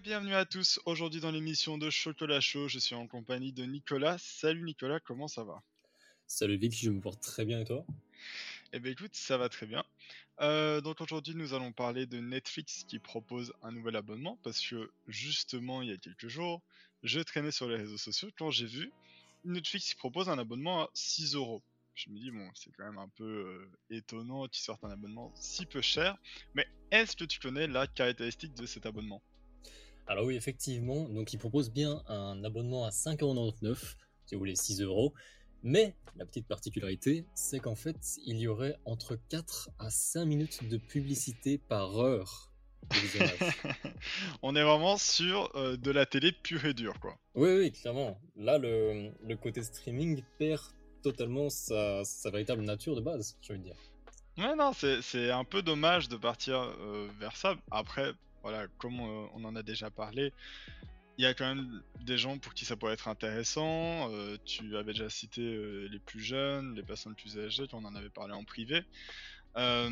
et bienvenue à tous. Aujourd'hui dans l'émission de Chocolat Chaud, je suis en compagnie de Nicolas. Salut Nicolas, comment ça va? Salut Vic, je me porte très bien et toi? Eh bien écoute, ça va très bien. Euh, donc aujourd'hui nous allons parler de Netflix qui propose un nouvel abonnement parce que justement il y a quelques jours, je traînais sur les réseaux sociaux quand j'ai vu Netflix qui propose un abonnement à 6 euros. Je me dis bon c'est quand même un peu euh, étonnant qu'ils sortent un abonnement si peu cher, mais est-ce que tu connais la caractéristique de cet abonnement? Alors oui, effectivement, donc il propose bien un abonnement à 5,99€, si vous voulez 6 euros. Mais la petite particularité, c'est qu'en fait, il y aurait entre 4 à 5 minutes de publicité par heure de. On est vraiment sur euh, de la télé pure et dure, quoi. oui, oui, clairement. Là, le, le côté streaming perd totalement sa, sa véritable nature de base, je veux dire. Ouais, non, c'est c'est un peu dommage de partir euh, vers ça. Après, voilà, comme euh, on en a déjà parlé, il y a quand même des gens pour qui ça pourrait être intéressant. Euh, tu avais déjà cité euh, les plus jeunes, les personnes plus âgées, on en avait parlé en privé. Euh,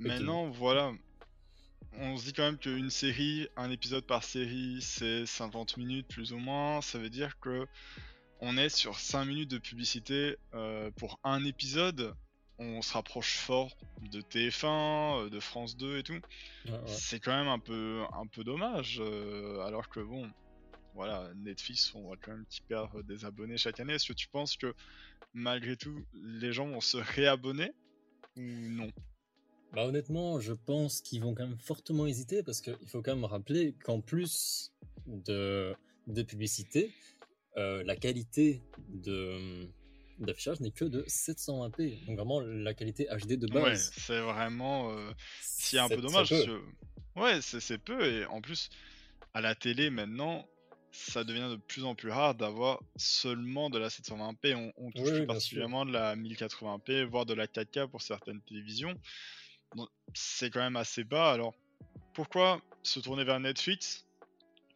maintenant, voilà, on se dit quand même qu'une série, un épisode par série, c'est 50 minutes plus ou moins. Ça veut dire que on est sur 5 minutes de publicité pour un épisode. On se rapproche fort de TF1, euh, de France 2 et tout. Ouais, ouais. C'est quand même un peu, un peu dommage. euh, alors que bon, voilà, Netflix, on voit quand même qu'ils perdent des abonnés chaque année. Est-ce que tu penses que malgré tout, les gens vont se réabonner ou non? Bah honnêtement, je pense qu'ils vont quand même fortement hésiter parce qu'il faut quand même rappeler qu'en plus de, de publicité, euh, la qualité de d'affichage n'est que de 720p. Donc vraiment la qualité HD de Ouais, base. c'est vraiment. euh, c'est un peu dommage. peu. que- Ouais, c'est peu. Et en plus, à la télé maintenant, ça devient de plus en plus rare d'avoir seulement de la 720p. On, on touche Oui, plus particulièrement de la 1080p, voire de la 4K pour certaines télévisions. C'est quand même assez bas. Alors, pourquoi se tourner vers Netflix,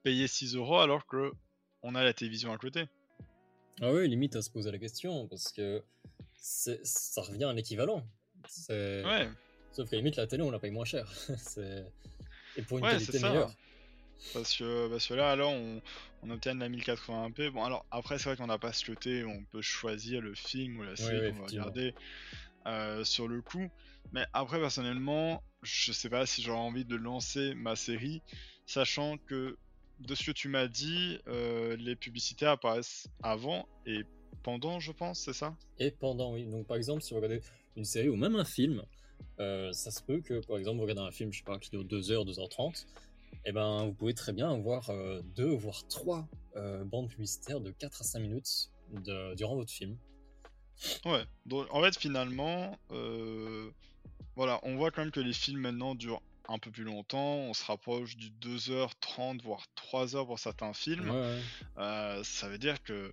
payer 6 euros alors que on a la télévision à côté? Ah oui, limite à se poser la question parce que ça revient à l'équivalent. Ouais, Sauf qu'à limite la télé on la paye moins cher. Et pour une Ouais, qualité meilleure. Parce que, parce que là, alors, on, on obtient de la 1080p. Bon, alors, après, c'est vrai qu'on n'a pas ce côté on peut choisir le film ou la série qu'on va regarder euh, sur le coup. Mais après, personnellement, je sais pas si j'aurais envie de lancer ma série, sachant que, de ce que tu m'as dit, euh, les publicités apparaissent avant et pendant, je pense, c'est ça? Et pendant, oui. Donc, par exemple, si vous regardez une série ou même un film, euh, ça se peut que, par exemple, vous regardez un film, je sais pas, qui dure 2h, 2h30, et ben, vous pouvez très bien avoir euh, deux, voire trois euh, bandes publicitaires de 4 à 5 minutes de, durant votre film. Ouais, donc en fait finalement, voilà, on voit quand même que les films maintenant durent un peu plus longtemps, on se rapproche du 2h30 voire 3h pour certains films. Ouais, ouais. Euh, ça veut dire que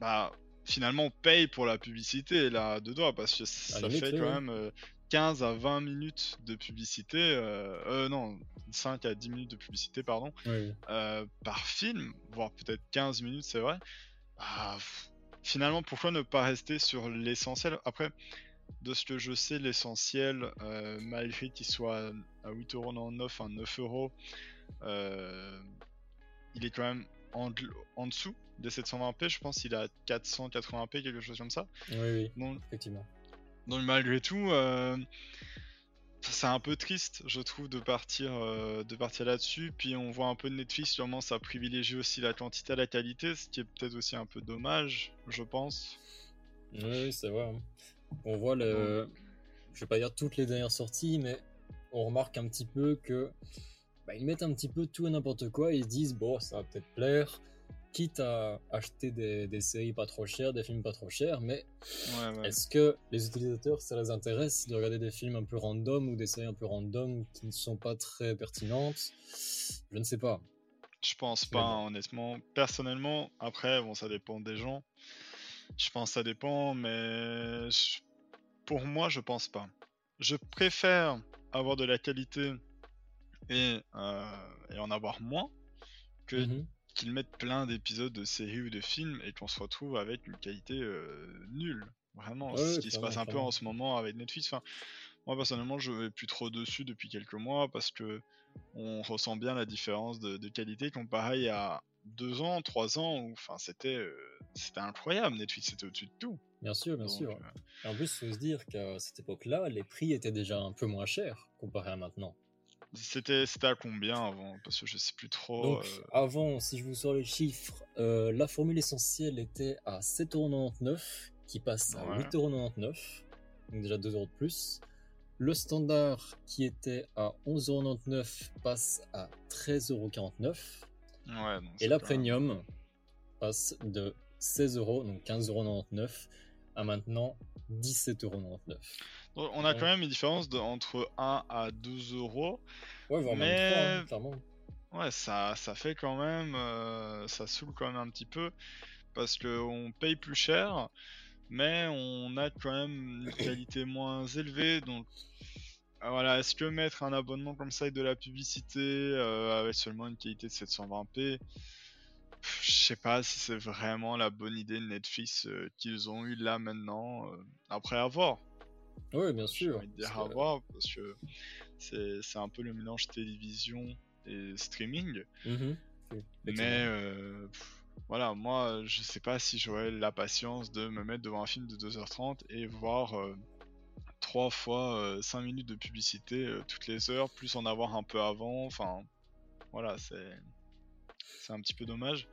bah finalement on paye pour la publicité là de doigts parce que ça limite, fait quand oui. même euh, 15 à 20 minutes de publicité, euh, euh, non, 5 à 10 minutes de publicité pardon, Ouais, ouais. euh, par film, voire peut-être 15 minutes, c'est vrai. Bah, finalement, pourquoi ne pas rester sur l'essentiel? Après, de ce que je sais, l'essentiel, euh, malgré qu'il soit à 8,99€, à 9€, euh, il est quand même en, de- en dessous des 720p. Je pense qu'il est à 480p, quelque chose comme ça. Oui, oui, Donc, effectivement. donc malgré tout, euh, c'est un peu triste, je trouve, de partir, euh, de partir là-dessus. Puis on voit un peu de Netflix qui commence à privilégier aussi la quantité à la qualité, ce qui est peut-être aussi un peu dommage, je pense. Oui, oui, c'est vrai. On voit le. Je vais pas dire toutes les dernières sorties, mais on remarque un petit peu que. bah, ils mettent un petit peu tout et n'importe quoi et ils se disent, bon, ça va peut-être plaire, quitte à acheter des, des séries pas trop chères, des films pas trop chers, mais Ouais, ouais. est-ce que les utilisateurs, ça les intéresse de regarder des films un peu random ou des séries un peu random qui ne sont pas très pertinentes? Je ne sais pas. Je pense pas, hein, honnêtement. Personnellement, après, bon, ça dépend des gens. Je pense que ça dépend, mais je- pour moi, je pense pas. Je préfère avoir de la qualité et, euh, et en avoir moins que Mhm. qu'ils mettent plein d'épisodes de séries ou de films et qu'on se retrouve avec une qualité euh, nulle. Vraiment, Ouais, ce qui se passe un peu en ce moment avec Netflix. Enfin, Moi personnellement, je vais plus trop dessus depuis quelques mois parce que on ressent bien la différence de, qualité comparé à deux ans, trois ans où, enfin, c'était, euh, c'était incroyable. Netflix était au-dessus de tout. Bien sûr, bien sûr. Euh, en plus, il faut se dire qu'à cette époque-là, les prix étaient déjà un peu moins chers comparé à maintenant. C'était, à combien avant? Parce que je sais plus trop. Donc, euh. avant, si je vous sors les chiffres, la formule essentielle était à 7,99€ qui passe à 8,99€, donc déjà 2€ de plus. Le standard qui était à 11,99€ passe à 13,49€. Ouais, et la premium passe de 16€, donc 15,99€ à maintenant 17,99€. On a quand même une différence de, entre 1 à 2 euros. Ouais, voire mais... même 3, hein, clairement. Ouais, ça, ça fait quand même. Euh, ça saoule quand même un petit peu. Parce qu'on paye plus cher mais on a quand même une qualité moins élevée. Donc voilà, est-ce que mettre un abonnement comme ça avec de la publicité euh, avec seulement une qualité de 720p, je sais pas si c'est vraiment la bonne idée de Netflix euh, qu'ils ont eu là maintenant. après avoir. Oui, bien sûr. Dire à voir parce que c'est un peu le mélange télévision et streaming. Mhm. Mais voilà, moi, je sais pas si j'aurais la patience de me mettre devant un film de 2h30 et voir 3 euh, fois 5 euh, minutes de publicité euh, toutes les heures, plus en avoir un peu avant. Enfin, voilà, c'est c'est un petit peu dommage.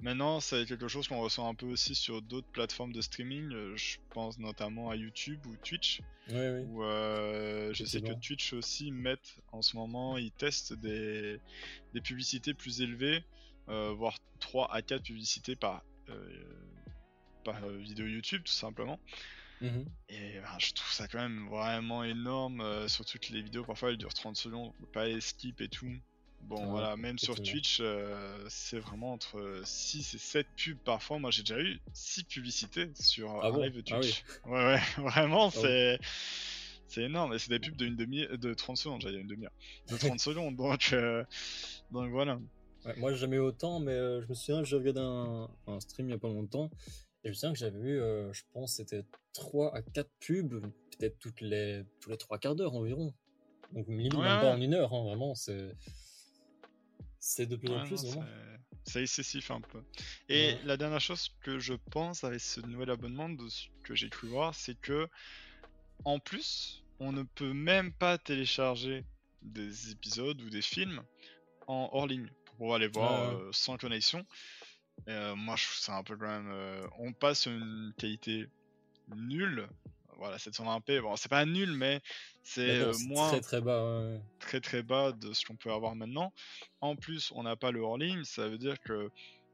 Maintenant, c'est quelque chose qu'on ressent un peu aussi sur d'autres plateformes de streaming. Je pense notamment à YouTube ou Twitch. Oui, oui. Où je sais que Twitch aussi mettent en ce moment, ils testent des, des publicités plus élevées euh, voire 3 à 4 publicités par, euh, par euh, vidéo YouTube tout simplement. Mhm. Et ben, je trouve ça quand même vraiment énorme, surtout que les vidéos parfois elles durent 30 secondes, pas les skip et tout. Bon voilà, même sur Twitch, c'est vraiment entre 6 et 7 pubs parfois. Moi j'ai déjà eu 6 publicités sur ah un live ah Twitch. Ouais ouais, vraiment ah c'est... C'est énorme, et c'est des pubs de, une demi de 30 secondes, j'allais une demi-heure. De 30 secondes, donc, donc voilà moi, j'ai jamais autant, mais euh, je me souviens, j'ai regardé un, un, stream il y a pas longtemps, et je me souviens que j'avais vu, euh, je pense, c'était 3 à 4 pubs, peut-être toutes les, tous les 3 quarts d'heure environ. Donc, limite, même pas en une heure, hein, vraiment, c'est. C'est de plus en plus, vraiment. C'est excessif un peu. Et la dernière chose que je pense avec ce nouvel abonnement, de ce que j'ai cru voir, c'est que, en plus, on ne peut même pas télécharger des épisodes ou des films en hors ligne pour aller voir euh, sans connexion. Euh, moi, je trouve ça un peu quand même. Euh, on passe une qualité nulle. Voilà, 720p. Bon, c'est pas nul, mais c'est moins. Très très bas. Très très bas de ce qu'on peut avoir maintenant. En plus, on n'a pas le hors-ligne. Ça veut dire que.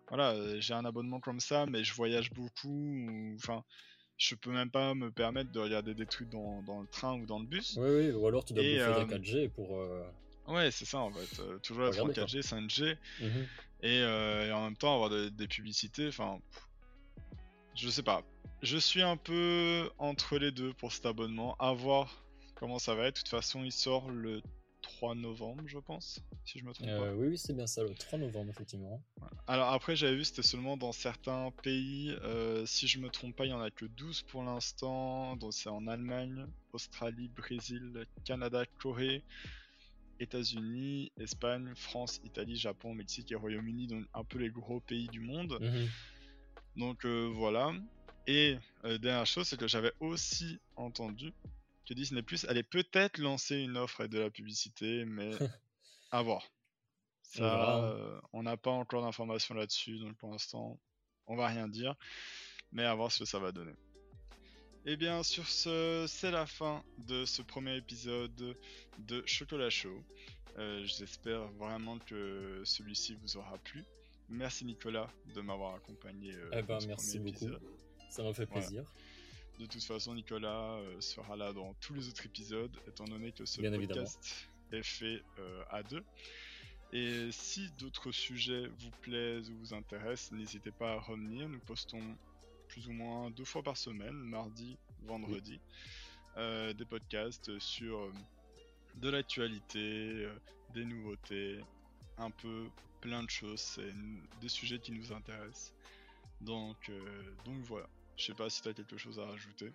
Voilà, j'ai un abonnement comme ça, mais je voyage beaucoup. Enfin je peux même pas me permettre de regarder des trucs dans, dans, le train ou dans le bus. Oui, oui, ou alors tu dois faire des 4G pour. Ouais, c'est ça en fait. Euh, toujours en 4G, 5G. Et, euh, et, en même temps avoir des publicités. Enfin, je sais pas. Je suis un peu entre les deux pour cet abonnement. À voir comment ça va être. De toute façon, il sort le 3 novembre, je pense, si je me trompe euh, pas. Oui, oui, c'est bien ça, le 3 novembre, effectivement. Alors après, j'avais vu, c'était seulement dans certains pays. si je me trompe pas, il y en a que 12 pour l'instant. Donc c'est en Allemagne, Australie, Brésil, Canada, Corée. États-Unis, Espagne, France, Italie, Japon, Mexique et Royaume-Uni, donc un peu les gros pays du monde. Mhm. Donc euh, voilà. Et euh, dernière chose, c'est que j'avais aussi entendu que Disney Plus allait peut-être lancer une offre avec de la publicité, mais à voir. Ça, euh, on n'a pas encore d'informations là-dessus, donc pour l'instant, on va rien dire, mais à voir ce que ça va donner. Et eh bien sur ce, c'est la fin de ce premier épisode de Chocolat Show. Euh, j'espère vraiment que celui-ci vous aura plu. Merci Nicolas de m'avoir accompagné. Euh, eh ben, merci beaucoup. Ça m'a fait plaisir. De toute façon, Nicolas euh, sera là dans tous les autres épisodes, étant donné que ce podcast est fait à deux. Et si d'autres sujets vous plaisent ou vous intéressent, n'hésitez pas à revenir. Nous postons plus ou moins deux fois par semaine, mardi, vendredi, euh, des podcasts sur euh, de l'actualité, euh, des nouveautés, un peu plein de choses, c'est des sujets qui nous intéressent. Donc, donc voilà. Je sais pas si tu as quelque chose à rajouter.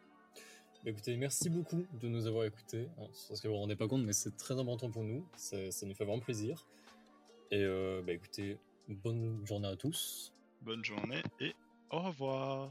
Bah, écoutez, merci beaucoup de nous avoir écoutés. Hein, parce que vous vous rendez pas compte, mais c'est très important pour nous. Ça nous fait vraiment plaisir. Et euh, bah écoutez, bonne journée à tous. Bonne journée et au revoir.